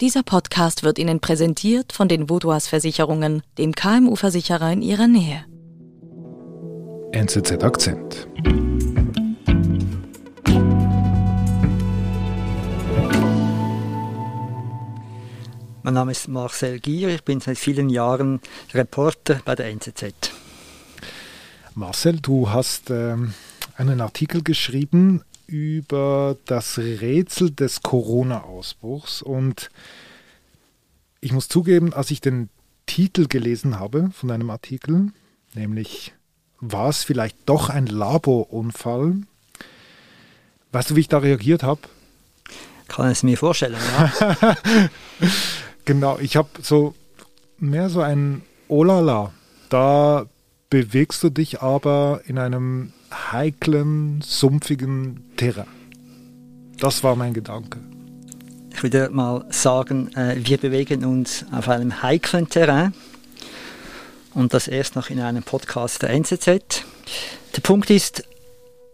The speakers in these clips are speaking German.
Dieser Podcast wird Ihnen präsentiert von den Vodouas Versicherungen, dem KMU-Versicherer in Ihrer Nähe. NZZ Akzent. Mein Name ist Marcel Gier, ich bin seit vielen Jahren Reporter bei der NZZ. Marcel, du hast ähm, einen Artikel geschrieben über das Rätsel des Corona-Ausbruchs und ich muss zugeben, als ich den Titel gelesen habe von einem Artikel, nämlich war es vielleicht doch ein Laborunfall? Weißt du, wie ich da reagiert habe? Kann es mir vorstellen, ja. genau, ich habe so mehr so ein Olala. Da bewegst du dich aber in einem heiklen, sumpfigen Terrain. Das war mein Gedanke. Ich würde mal sagen, äh, wir bewegen uns auf einem heiklen Terrain und das erst noch in einem Podcast der NZZ. Der Punkt ist,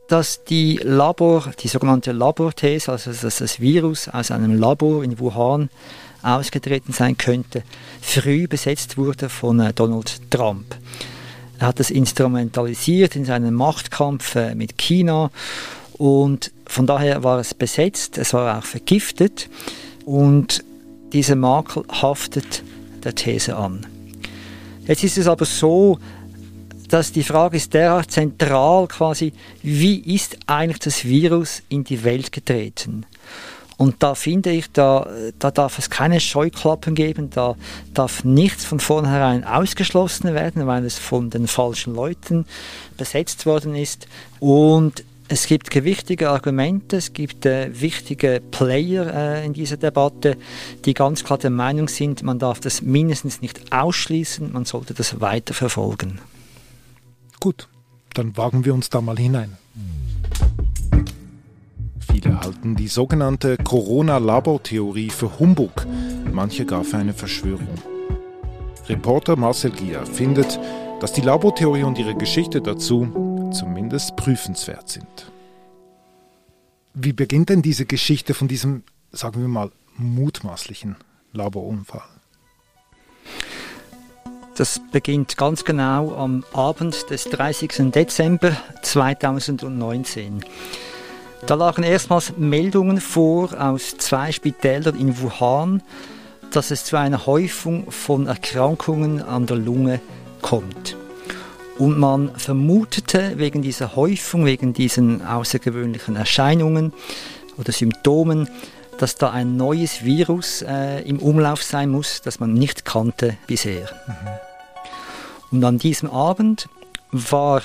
dass die Labor, die sogenannte Laborthese, also dass das Virus aus einem Labor in Wuhan ausgetreten sein könnte, früh besetzt wurde von äh, Donald Trump. Er hat das instrumentalisiert in seinem Machtkampf äh, mit China und von daher war es besetzt, es war auch vergiftet und dieser Makel haftet der These an. Jetzt ist es aber so, dass die Frage ist derart zentral quasi, wie ist eigentlich das Virus in die Welt getreten? Und da finde ich, da, da darf es keine Scheuklappen geben, da darf nichts von vornherein ausgeschlossen werden, weil es von den falschen Leuten besetzt worden ist. Und es gibt gewichtige Argumente, es gibt äh, wichtige Player äh, in dieser Debatte, die ganz klar der Meinung sind, man darf das mindestens nicht ausschließen, man sollte das weiter verfolgen. Gut, dann wagen wir uns da mal hinein. Viele halten die sogenannte Corona-Labortheorie für Humbug, manche gar für eine Verschwörung. Reporter Marcel Gier findet, dass die Labortheorie und ihre Geschichte dazu zumindest prüfenswert sind. Wie beginnt denn diese Geschichte von diesem, sagen wir mal, mutmaßlichen Laborunfall? Das beginnt ganz genau am Abend des 30. Dezember 2019. Da lagen erstmals Meldungen vor aus zwei Spitälern in Wuhan, dass es zu einer Häufung von Erkrankungen an der Lunge kommt. Und man vermutete wegen dieser Häufung, wegen diesen außergewöhnlichen Erscheinungen oder Symptomen, dass da ein neues Virus äh, im Umlauf sein muss, das man nicht kannte bisher. Mhm. Und an diesem Abend war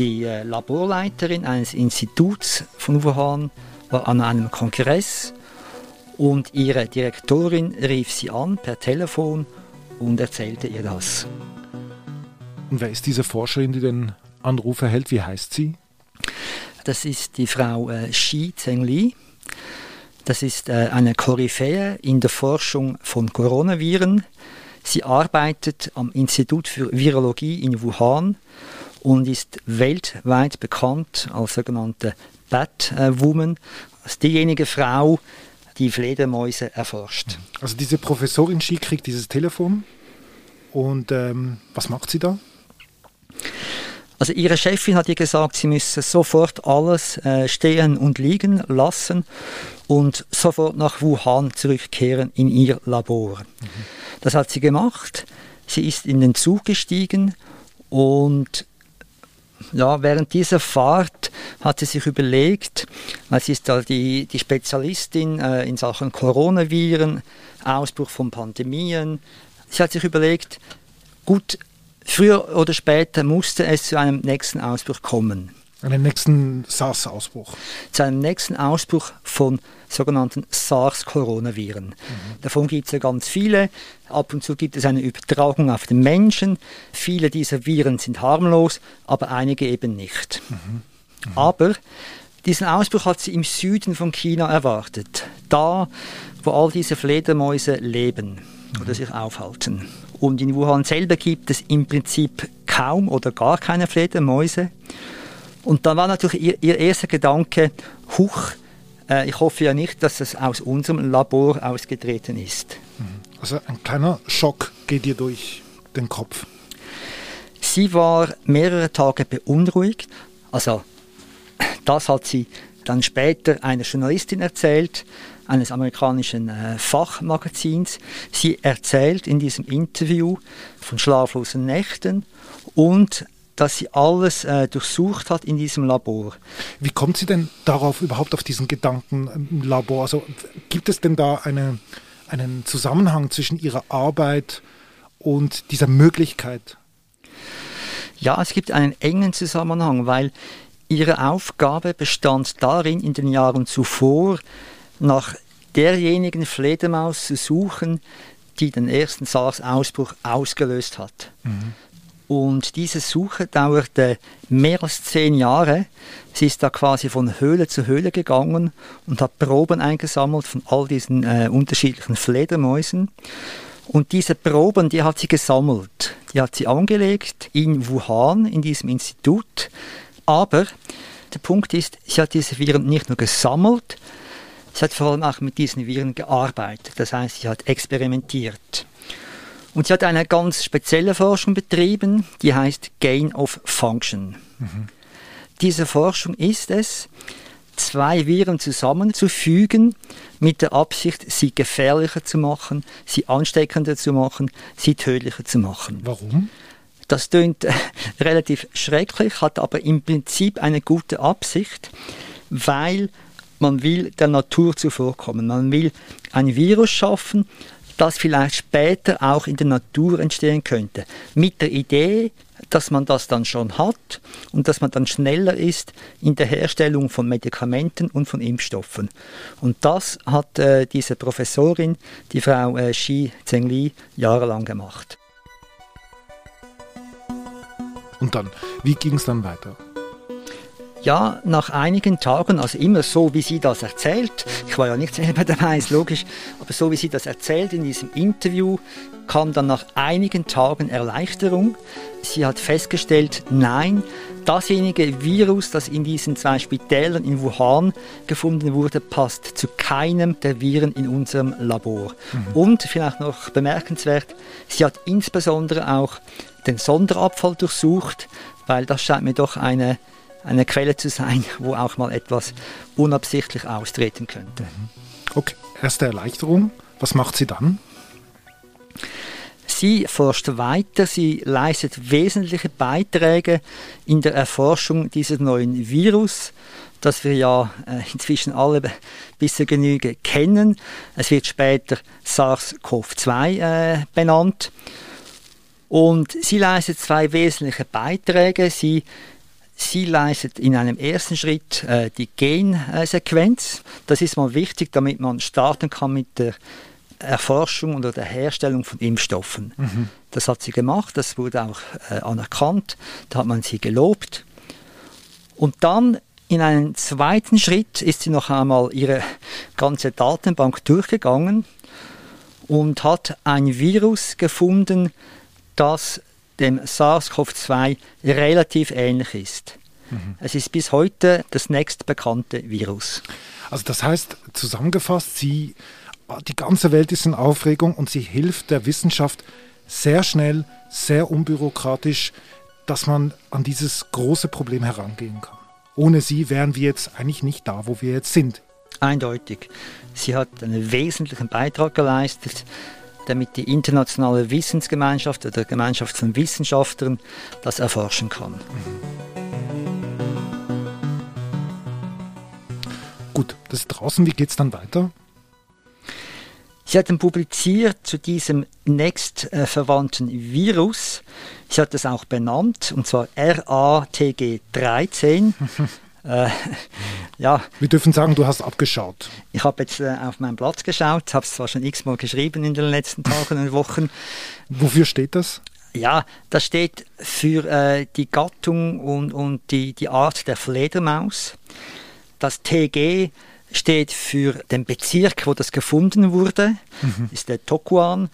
die äh, Laborleiterin eines Instituts von Wuhan war an einem Kongress und ihre Direktorin rief sie an per Telefon und erzählte ihr das. Und wer ist diese Forscherin, die den Anruf erhält? Wie heißt sie? Das ist die Frau äh, Xi Zhengli. Das ist äh, eine Koryphäe in der Forschung von Coronaviren. Sie arbeitet am Institut für Virologie in Wuhan und ist weltweit bekannt als sogenannte Batwoman, als diejenige Frau, die Fledermäuse erforscht. Also diese Professorin Xi kriegt dieses Telefon und ähm, was macht sie da? Also ihre Chefin hat ihr gesagt, sie müsse sofort alles äh, stehen und liegen lassen und sofort nach Wuhan zurückkehren in ihr Labor. Mhm. Das hat sie gemacht. Sie ist in den Zug gestiegen und ja, während dieser Fahrt hat sie sich überlegt, weil sie ist da die, die Spezialistin äh, in Sachen Coronaviren, Ausbruch von Pandemien, sie hat sich überlegt, gut, früher oder später musste es zu einem nächsten Ausbruch kommen. Einen nächsten SARS-Ausbruch. Zu einem nächsten Ausbruch von sogenannten SARS-Coronaviren. Mhm. Davon gibt es ja ganz viele. Ab und zu gibt es eine Übertragung auf den Menschen. Viele dieser Viren sind harmlos, aber einige eben nicht. Mhm. Mhm. Aber diesen Ausbruch hat sie im Süden von China erwartet. Da, wo all diese Fledermäuse leben oder sich aufhalten. Und in Wuhan selber gibt es im Prinzip kaum oder gar keine Fledermäuse. Und dann war natürlich ihr, ihr erster Gedanke, huch, äh, ich hoffe ja nicht, dass es aus unserem Labor ausgetreten ist. Mhm. Also ein kleiner Schock geht dir durch den Kopf. Sie war mehrere Tage beunruhigt. Also das hat sie dann später einer Journalistin erzählt, eines amerikanischen äh, Fachmagazins. Sie erzählt in diesem Interview von schlaflosen Nächten und dass sie alles äh, durchsucht hat in diesem Labor. Wie kommt sie denn darauf, überhaupt auf diesen Gedanken im Labor? Also gibt es denn da eine, einen Zusammenhang zwischen ihrer Arbeit und dieser Möglichkeit? Ja, es gibt einen engen Zusammenhang, weil ihre Aufgabe bestand darin, in den Jahren zuvor nach derjenigen Fledermaus zu suchen, die den ersten SARS-Ausbruch ausgelöst hat. Mhm. Und diese Suche dauerte mehr als zehn Jahre. Sie ist da quasi von Höhle zu Höhle gegangen und hat Proben eingesammelt von all diesen äh, unterschiedlichen Fledermäusen. Und diese Proben, die hat sie gesammelt. Die hat sie angelegt in Wuhan, in diesem Institut. Aber der Punkt ist, sie hat diese Viren nicht nur gesammelt, sie hat vor allem auch mit diesen Viren gearbeitet. Das heißt, sie hat experimentiert. Und sie hat eine ganz spezielle Forschung betrieben, die heißt Gain of Function. Mhm. Diese Forschung ist es, zwei Viren zusammenzufügen mit der Absicht, sie gefährlicher zu machen, sie ansteckender zu machen, sie tödlicher zu machen. Warum? Das äh, relativ schrecklich, hat aber im Prinzip eine gute Absicht, weil man will der Natur zuvorkommen. Man will ein Virus schaffen, das vielleicht später auch in der Natur entstehen könnte. Mit der Idee, dass man das dann schon hat und dass man dann schneller ist in der Herstellung von Medikamenten und von Impfstoffen. Und das hat äh, diese Professorin, die Frau äh, Xi Zhengli, jahrelang gemacht. Und dann, wie ging es dann weiter? Ja, nach einigen Tagen, also immer so, wie sie das erzählt, ich war ja nicht selber dabei, ist logisch, aber so wie sie das erzählt in diesem Interview, kam dann nach einigen Tagen Erleichterung. Sie hat festgestellt, nein, dasjenige Virus, das in diesen zwei Spitälern in Wuhan gefunden wurde, passt zu keinem der Viren in unserem Labor. Mhm. Und vielleicht noch bemerkenswert, sie hat insbesondere auch den Sonderabfall durchsucht, weil das scheint mir doch eine eine Quelle zu sein, wo auch mal etwas unabsichtlich austreten könnte. Mhm. Okay, erste Erleichterung. Was macht sie dann? Sie forscht weiter, sie leistet wesentliche Beiträge in der Erforschung dieses neuen Virus, das wir ja äh, inzwischen alle bisher Genüge kennen. Es wird später SARS-CoV-2 äh, benannt. Und sie leistet zwei wesentliche Beiträge. Sie Sie leistet in einem ersten Schritt äh, die Gensequenz. Das ist mal wichtig, damit man starten kann mit der Erforschung oder der Herstellung von Impfstoffen. Mhm. Das hat sie gemacht, das wurde auch äh, anerkannt, da hat man sie gelobt. Und dann in einem zweiten Schritt ist sie noch einmal ihre ganze Datenbank durchgegangen und hat ein Virus gefunden, das dem SARS-CoV-2 relativ ähnlich ist. Mhm. Es ist bis heute das nächstbekannte Virus. Also das heißt, zusammengefasst, sie, die ganze Welt ist in Aufregung und sie hilft der Wissenschaft sehr schnell, sehr unbürokratisch, dass man an dieses große Problem herangehen kann. Ohne sie wären wir jetzt eigentlich nicht da, wo wir jetzt sind. Eindeutig. Sie hat einen wesentlichen Beitrag geleistet damit die internationale Wissensgemeinschaft oder Gemeinschaft von Wissenschaftlern das erforschen kann. Gut, das ist draußen. Wie geht es dann weiter? Sie hat dann publiziert zu diesem nächstverwandten Virus. Sie hat es auch benannt, und zwar RATG13. Äh, ja. Wir dürfen sagen, du hast abgeschaut. Ich habe jetzt äh, auf meinen Platz geschaut, habe es zwar schon x-mal geschrieben in den letzten Tagen und Wochen. Wofür steht das? Ja, das steht für äh, die Gattung und, und die, die Art der Fledermaus. Das TG steht für den Bezirk, wo das gefunden wurde, mhm. ist der Tokuan.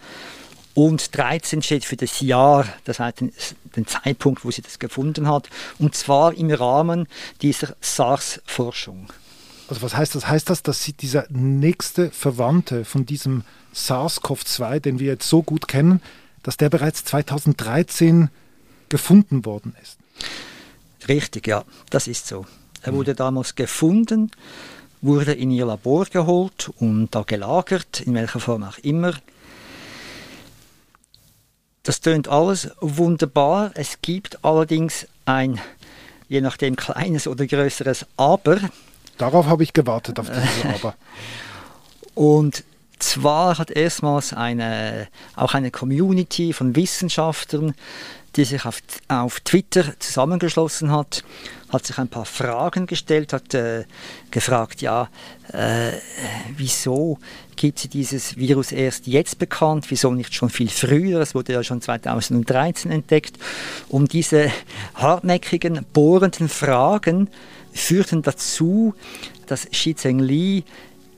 Und 13 steht für das Jahr, das heißt den, den, Zeitpunkt, wo sie das gefunden hat, und zwar im Rahmen dieser SARS-Forschung. Also was heißt das? Heißt das, dass dieser nächste Verwandte von diesem SARS-CoV-2, den wir jetzt so gut kennen, dass der bereits 2013 gefunden worden ist? Richtig, ja, das ist so. Er wurde damals gefunden, wurde in ihr Labor geholt und da gelagert, in welcher Form auch immer. Das tönt alles wunderbar. Es gibt allerdings ein, je nachdem, kleines oder größeres Aber. Darauf habe ich gewartet, auf dieses Aber. Und zwar hat erstmals eine, auch eine Community von Wissenschaftlern, die sich auf, auf Twitter zusammengeschlossen hat, hat sich ein paar Fragen gestellt, hat äh, gefragt, ja, äh, wieso gibt dieses Virus erst jetzt bekannt, wieso nicht schon viel früher, es wurde ja schon 2013 entdeckt. Und diese hartnäckigen, bohrenden Fragen führten dazu, dass Xi Zhengli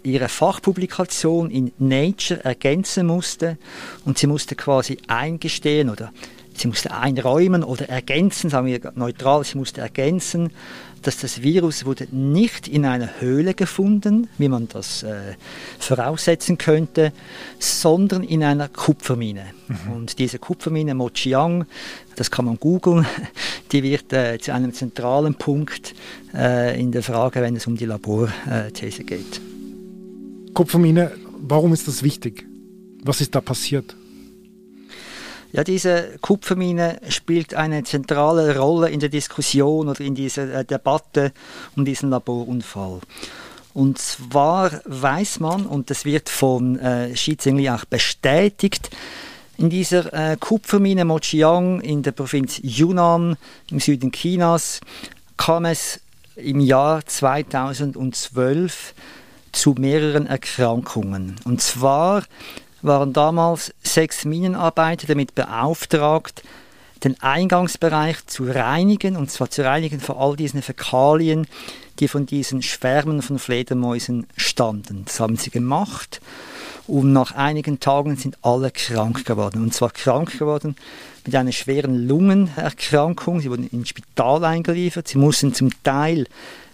ihre Fachpublikation in Nature ergänzen musste und sie musste quasi eingestehen oder sie musste einräumen oder ergänzen, sagen wir neutral, sie musste ergänzen, dass das Virus wurde nicht in einer Höhle gefunden, wie man das äh, voraussetzen könnte, sondern in einer Kupfermine. Mhm. Und diese Kupfermine Mochiang, das kann man googeln, die wird äh, zu einem zentralen Punkt äh, in der Frage, wenn es um die Laborthese geht. Kupfermine, warum ist das wichtig? Was ist da passiert? Ja, diese Kupfermine spielt eine zentrale Rolle in der Diskussion oder in dieser äh, Debatte um diesen Laborunfall. Und zwar weiß man, und das wird von äh, Xi auch bestätigt, in dieser äh, Kupfermine Mochiang in der Provinz Yunnan im Süden Chinas kam es im Jahr 2012 zu mehreren Erkrankungen. Und zwar waren damals sechs Minenarbeiter damit beauftragt, den Eingangsbereich zu reinigen, und zwar zu reinigen vor all diesen Fäkalien, die von diesen Schwärmen von Fledermäusen standen. Das haben sie gemacht und nach einigen Tagen sind alle krank geworden. Und zwar krank geworden mit einer schweren Lungenerkrankung. Sie wurden ins Spital eingeliefert. Sie mussten zum Teil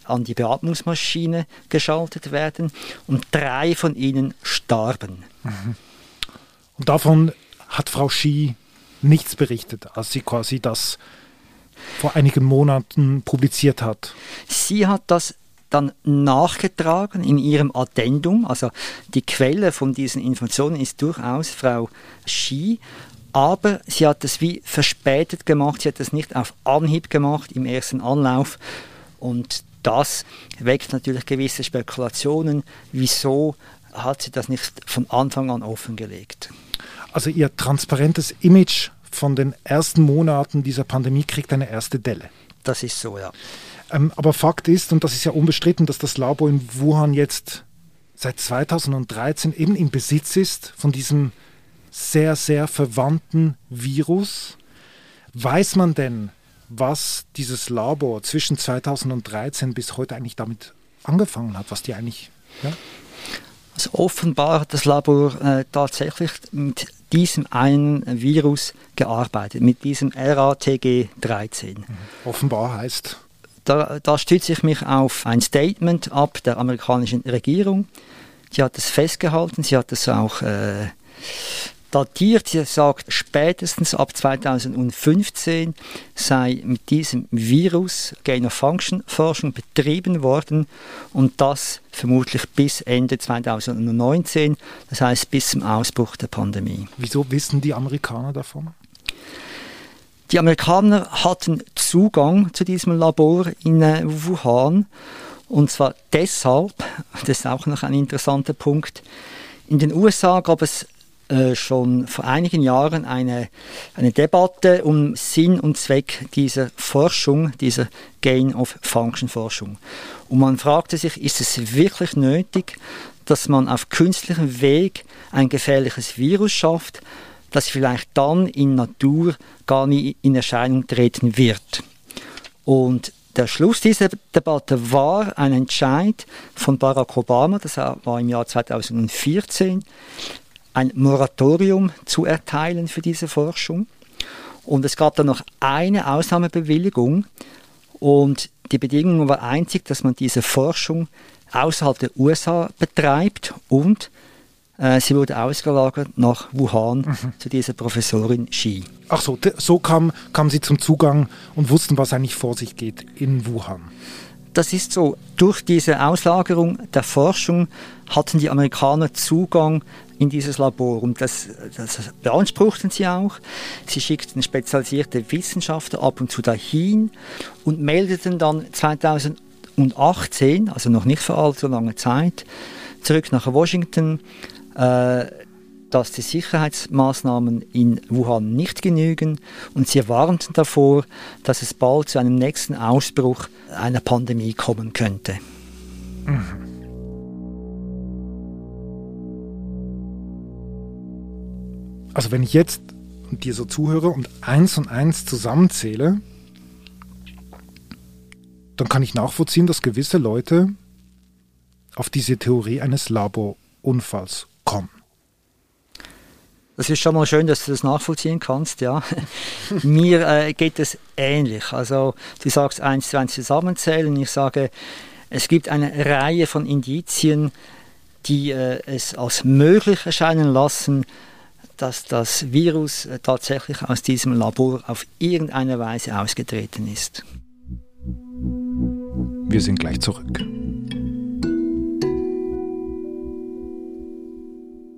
an die Beatmungsmaschine geschaltet werden und drei von ihnen starben. Mhm. Und davon hat Frau Xi nichts berichtet, als sie quasi das vor einigen Monaten publiziert hat. Sie hat das dann nachgetragen in ihrem Addendum. Also die Quelle von diesen Informationen ist durchaus Frau Xi, aber sie hat es wie verspätet gemacht. Sie hat es nicht auf Anhieb gemacht im ersten Anlauf. Und das weckt natürlich gewisse Spekulationen. Wieso hat sie das nicht von Anfang an offengelegt? Also ihr transparentes Image von den ersten Monaten dieser Pandemie kriegt eine erste Delle. Das ist so, ja. Ähm, aber Fakt ist, und das ist ja unbestritten, dass das Labor in Wuhan jetzt seit 2013 eben im Besitz ist von diesem sehr, sehr verwandten Virus. Weiß man denn, was dieses Labor zwischen 2013 bis heute eigentlich damit angefangen hat, was die eigentlich. Ja? Also offenbar hat das Labor äh, tatsächlich mit diesem einen Virus gearbeitet, mit diesem RATG13. Mhm. Offenbar heißt. Da, da stütze ich mich auf ein Statement ab der amerikanischen Regierung. Sie hat es festgehalten, sie hat es auch äh, datiert. Sie sagt, spätestens ab 2015 sei mit diesem Virus Gain-of-Function-Forschung betrieben worden und das vermutlich bis Ende 2019, das heißt bis zum Ausbruch der Pandemie. Wieso wissen die Amerikaner davon? Die Amerikaner hatten Zugang zu diesem Labor in äh, Wuhan und zwar deshalb, das ist auch noch ein interessanter Punkt, in den USA gab es äh, schon vor einigen Jahren eine, eine Debatte um Sinn und Zweck dieser Forschung, dieser Gain-of-Function-Forschung. Und man fragte sich, ist es wirklich nötig, dass man auf künstlichem Weg ein gefährliches Virus schafft, das vielleicht dann in Natur gar nie in Erscheinung treten wird. Und der Schluss dieser Debatte war ein Entscheid von Barack Obama, das war im Jahr 2014, ein Moratorium zu erteilen für diese Forschung. Und es gab dann noch eine Ausnahmebewilligung. Und die Bedingung war einzig, dass man diese Forschung außerhalb der USA betreibt und äh, sie wurde ausgelagert nach Wuhan mhm. zu dieser Professorin Xi. Ach so, so kam, kam sie zum Zugang und wussten, was eigentlich vor sich geht in Wuhan. Das ist so. Durch diese Auslagerung der Forschung hatten die Amerikaner Zugang in dieses Labor und das, das beanspruchten sie auch. Sie schickten spezialisierte Wissenschaftler ab und zu dahin und meldeten dann 2018, also noch nicht vor allzu langer Zeit, zurück nach Washington, äh, dass die Sicherheitsmaßnahmen in Wuhan nicht genügen und sie warnten davor, dass es bald zu einem nächsten Ausbruch einer Pandemie kommen könnte. Mhm. Also wenn ich jetzt dir so zuhöre und eins und eins zusammenzähle, dann kann ich nachvollziehen, dass gewisse Leute auf diese Theorie eines Laborunfalls kommen. Das ist schon mal schön, dass du das nachvollziehen kannst, ja. Mir äh, geht es ähnlich. Also du sagst eins zu eins zusammenzählen. Ich sage, es gibt eine Reihe von Indizien, die äh, es als möglich erscheinen lassen, dass das Virus äh, tatsächlich aus diesem Labor auf irgendeine Weise ausgetreten ist. Wir sind gleich zurück.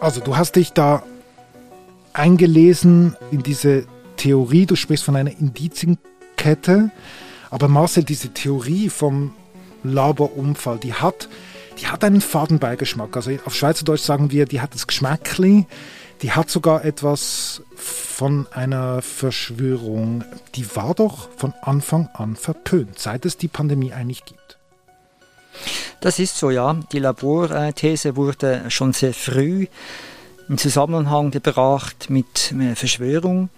Also du hast dich da eingelesen in diese Theorie, du sprichst von einer Indizienkette, aber Marcel, diese Theorie vom Laberunfall, die hat, die hat einen Fadenbeigeschmack. Also auf Schweizerdeutsch sagen wir, die hat das Geschmackli, die hat sogar etwas von einer Verschwörung. Die war doch von Anfang an verpönt, seit es die Pandemie eigentlich gibt. Das ist so, ja. Die Laborthese wurde schon sehr früh im Zusammenhang gebracht mit Verschwörung.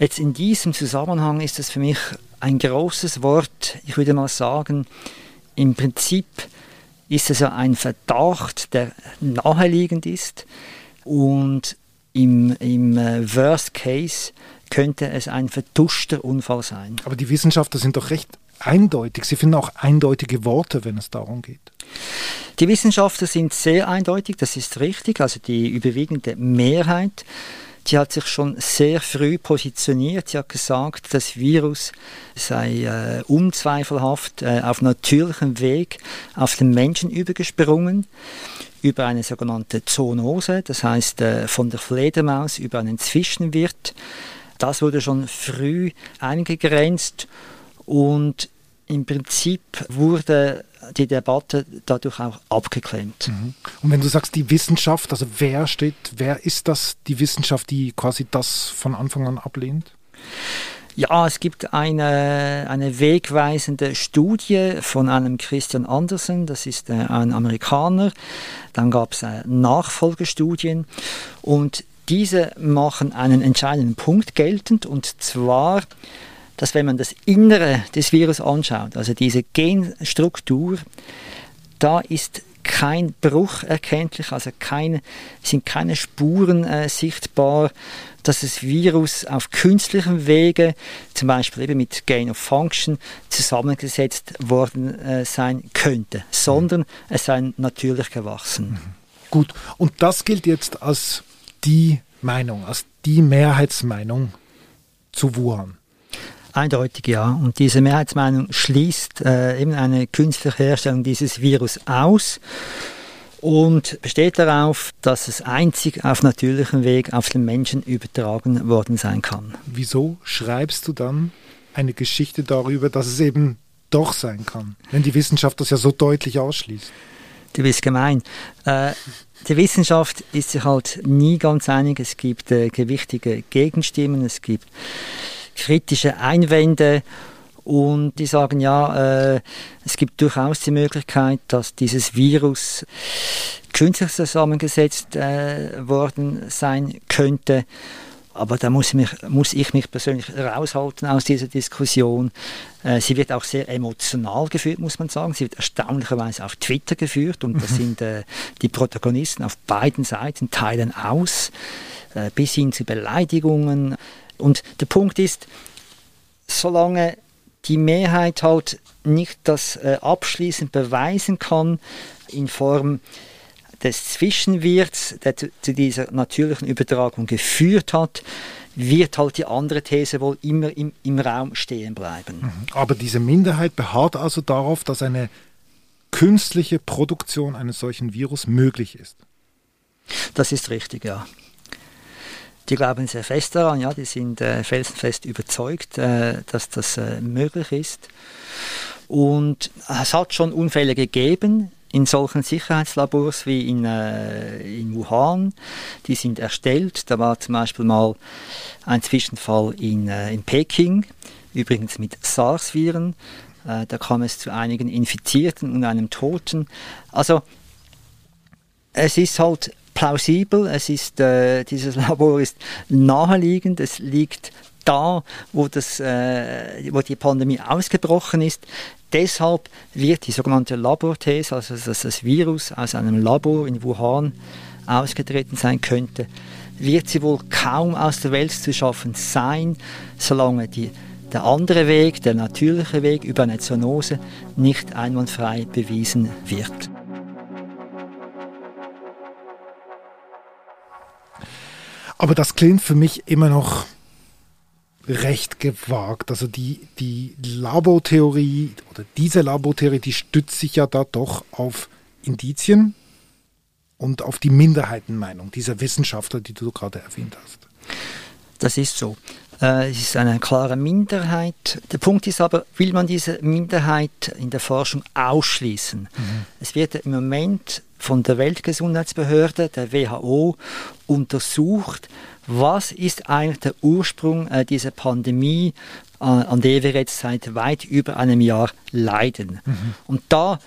Jetzt in diesem Zusammenhang ist es für mich ein großes Wort. Ich würde mal sagen, im Prinzip ist es ja ein Verdacht, der naheliegend ist. Und im, im äh, Worst Case könnte es ein vertuschter Unfall sein. Aber die Wissenschaftler sind doch recht eindeutig. Sie finden auch eindeutige Worte, wenn es darum geht. Die Wissenschaftler sind sehr eindeutig, das ist richtig. Also die überwiegende Mehrheit, die hat sich schon sehr früh positioniert. Sie hat gesagt, das Virus sei äh, unzweifelhaft äh, auf natürlichem Weg auf den Menschen übergesprungen über eine sogenannte Zoonose, das heißt äh, von der Fledermaus über einen Zwischenwirt. Das wurde schon früh eingegrenzt und im Prinzip wurde die Debatte dadurch auch abgeklemmt. Mhm. Und wenn du sagst, die Wissenschaft, also wer steht, wer ist das, die Wissenschaft, die quasi das von Anfang an ablehnt? Ja, es gibt eine, eine wegweisende Studie von einem Christian Andersen, das ist äh, ein Amerikaner. Dann gab es äh, Nachfolgestudien und diese machen einen entscheidenden Punkt geltend und zwar dass wenn man das Innere des Virus anschaut, also diese Genstruktur, da ist kein Bruch erkenntlich, also keine, sind keine Spuren äh, sichtbar, dass das Virus auf künstlichem Wege, zum Beispiel eben mit Gain of Function, zusammengesetzt worden äh, sein könnte, sondern es sei natürlich gewachsen. Mhm. Gut, und das gilt jetzt als die Meinung, als die Mehrheitsmeinung zu Wuhan. Eindeutig ja. Und diese Mehrheitsmeinung schließt äh, eben eine künstliche Herstellung dieses Virus aus und besteht darauf, dass es einzig auf natürlichem Weg auf den Menschen übertragen worden sein kann. Wieso schreibst du dann eine Geschichte darüber, dass es eben doch sein kann, wenn die Wissenschaft das ja so deutlich ausschließt? Du bist gemein. Äh, die Wissenschaft ist sich halt nie ganz einig. Es gibt äh, gewichtige Gegenstimmen, es gibt kritische Einwände Und die sagen, ja, äh, es gibt durchaus die Möglichkeit, dass dieses Virus künstlich zusammengesetzt äh, worden sein könnte. Aber da muss ich, mich, muss ich mich persönlich raushalten aus dieser Diskussion. Äh, sie wird auch sehr emotional geführt, muss man sagen. Sie wird erstaunlicherweise auf Twitter geführt und mhm. sind äh, die Protagonisten auf beiden Seiten teilen aus, äh, bis hin zu Beleidigungen. Und der Punkt ist, solange die Mehrheit halt nicht das äh, abschließend beweisen kann in Form des Zwischenwirts, der zu dieser natürlichen Übertragung geführt hat, wird halt die andere These wohl immer im, im Raum stehen bleiben. Mhm. Aber diese Minderheit beharrt also darauf, dass eine künstliche Produktion eines solchen Virus möglich ist. Das ist richtig, ja. Die glauben sehr fest daran, ja, die sind äh, felsenfest überzeugt, äh, dass das äh, möglich ist. Und es hat schon Unfälle gegeben in solchen Sicherheitslabors wie in, äh, in Wuhan. Die sind erstellt. Da war zum Beispiel mal ein Zwischenfall in, äh, in Peking, übrigens mit SARS-Viren. Äh, da kam es zu einigen Infizierten und einem Toten. Also es ist halt plausibel, es ist, äh, dieses Labor ist naheliegend, es liegt da, wo, das, äh, wo die Pandemie ausgebrochen ist. Deshalb wird die sogenannte Laborthese, also dass das Virus aus einem Labor in Wuhan ausgetreten sein könnte, wird sie wohl kaum aus der Welt zu schaffen sein, solange die, der andere Weg, der natürliche Weg über eine Zoonose nicht einwandfrei bewiesen wird. Aber das klingt für mich immer noch recht gewagt. Also die, die Labortheorie oder diese Labortheorie, die stützt sich ja da doch auf Indizien und auf die Minderheitenmeinung dieser Wissenschaftler, die du gerade erwähnt hast. Das ist so. Äh, es ist eine klare Minderheit. Der Punkt ist aber, will man diese Minderheit in der Forschung ausschließen? Mhm. Es wird im Moment von der Weltgesundheitsbehörde, der WHO, untersucht, was ist eigentlich der Ursprung äh, dieser Pandemie, äh, an der wir jetzt seit weit über einem Jahr leiden. Mhm. Und da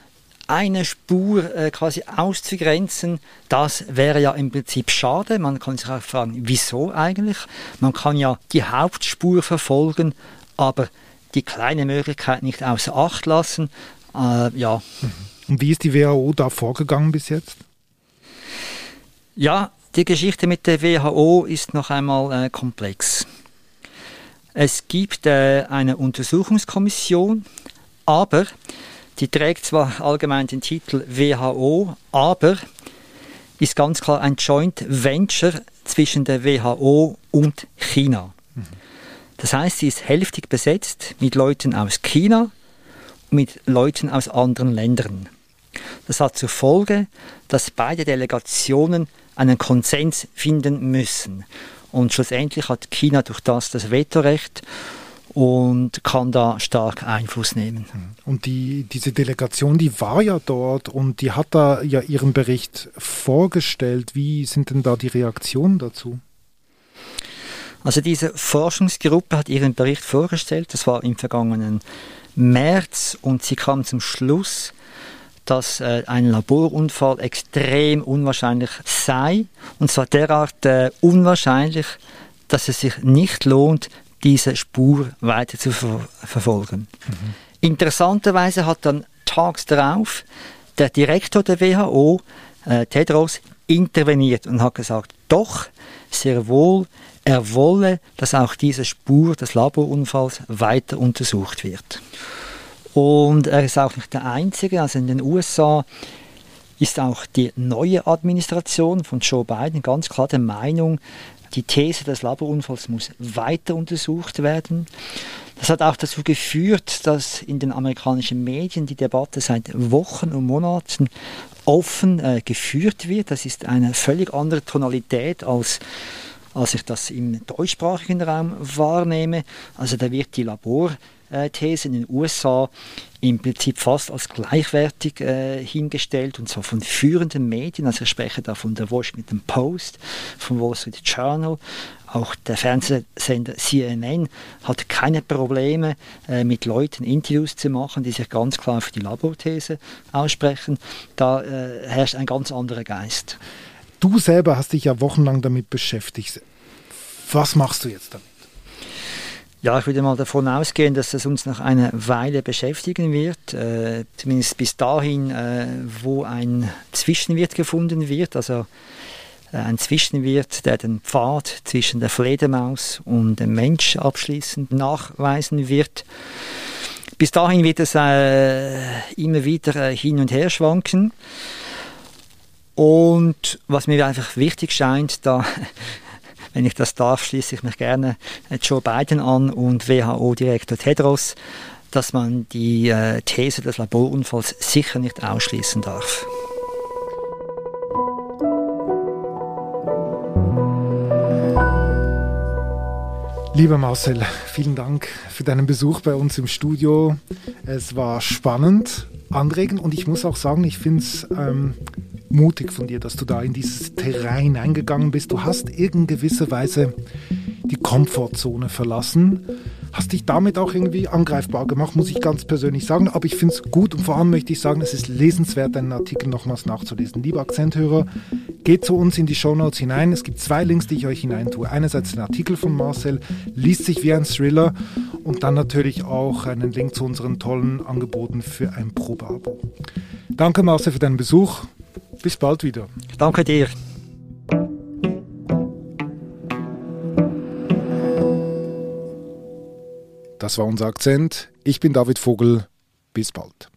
eine Spur äh, quasi auszugrenzen, das wäre ja im Prinzip schade. Man kann sich auch fragen, wieso eigentlich? Man kann ja die Hauptspur verfolgen, aber die kleine Möglichkeit nicht außer Acht lassen. Äh, ja. Mhm. Und wie ist die WHO da vorgegangen bis jetzt? Ja, die Geschichte mit der WHO ist noch einmal äh, komplex. Es gibt äh, eine Untersuchungskommission, aber die trägt zwar allgemein den Titel WHO, aber ist ganz klar ein Joint Venture zwischen der WHO und China. Mhm. Das heißt, sie ist hälftig besetzt mit Leuten aus China und mit Leuten aus anderen Ländern. Das hat zur Folge, dass beide Delegationen einen Konsens finden müssen. Und schlussendlich hat China durch das das Vetorecht und kann da stark Einfluss nehmen. Und die, diese Delegation, die war ja dort und die hat da ja ihren Bericht vorgestellt. Wie sind denn da die Reaktionen dazu? Also diese Forschungsgruppe hat ihren Bericht vorgestellt, das war im vergangenen März und sie kam zum Schluss, dass äh, ein Laborunfall extrem unwahrscheinlich sei. Und zwar derart äh, unwahrscheinlich, dass es sich nicht lohnt, diese Spur weiter zu ver verfolgen. Mhm. Interessanterweise hat dann tags darauf der Direktor der WHO, äh, Tedros, interveniert und hat gesagt, doch, sehr wohl, er wolle, dass auch diese Spur des Laborunfalls weiter untersucht wird. Und er ist auch nicht der Einzige. Also in den USA ist auch die neue Administration von Joe Biden ganz klar der Meinung, die These des Laborunfalls muss weiter untersucht werden. Das hat auch dazu geführt, dass in den amerikanischen Medien die Debatte seit Wochen und Monaten offen äh, geführt wird. Das ist eine völlig andere Tonalität als als ich das im deutschsprachigen Raum wahrnehme. Also da wird die Laborthese in den USA im Prinzip fast als gleichwertig äh, hingestellt und zwar von führenden Medien. Also ich spreche da von der Washington Post, vom Wall Street Journal, auch der Fernsehsender CNN hat keine Probleme, äh, mit Leuten Interviews zu machen, die sich ganz klar für die Laborthese aussprechen. Da äh, herrscht ein ganz anderer Geist. Du selber hast dich ja wochenlang damit beschäftigt. Was machst du jetzt damit? Ja, ich würde mal davon ausgehen, dass es uns noch eine Weile beschäftigen wird, äh, zumindest bis dahin, äh, wo ein Zwischenwert gefunden wird, also äh, ein Zwischenwert, der den Pfad zwischen der Fledermaus und dem Mensch abschließend nachweisen wird. Bis dahin wird es äh, immer wieder äh, hin und her schwanken. Und was mir einfach wichtig scheint, da wenn ich das darf, schließe ich mich gerne Joe Biden an und WHO-Direktor Tedros, dass man die äh, These des Laborunfalls sicher nicht ausschließen darf. Lieber Marcel, vielen Dank für deinen Besuch bei uns im Studio. Es war spannend, anregend und ich muss auch sagen, ich finde es ähm, mutig von dir, dass du da in dieses Terrain eingegangen bist. Du hast in gewisser Weise die Komfortzone verlassen, hast dich damit auch irgendwie angreifbar gemacht, muss ich ganz persönlich sagen. Aber ich finde es gut und vor allem möchte ich sagen, es ist lesenswert, deinen Artikel nochmals nachzulesen. Lieber Akzenthörer, geht zu uns in die Shownotes hinein. Es gibt zwei Links, die ich euch hineintue. Einerseits den Artikel von Marcel, liest sich wie ein Thriller und dann natürlich auch einen Link zu unseren tollen Angeboten für ein Probeabo. Danke Marcel für deinen Besuch. Bis bald wieder. Danke dir. Das war unser Akzent. Ich bin David Vogel. Bis bald.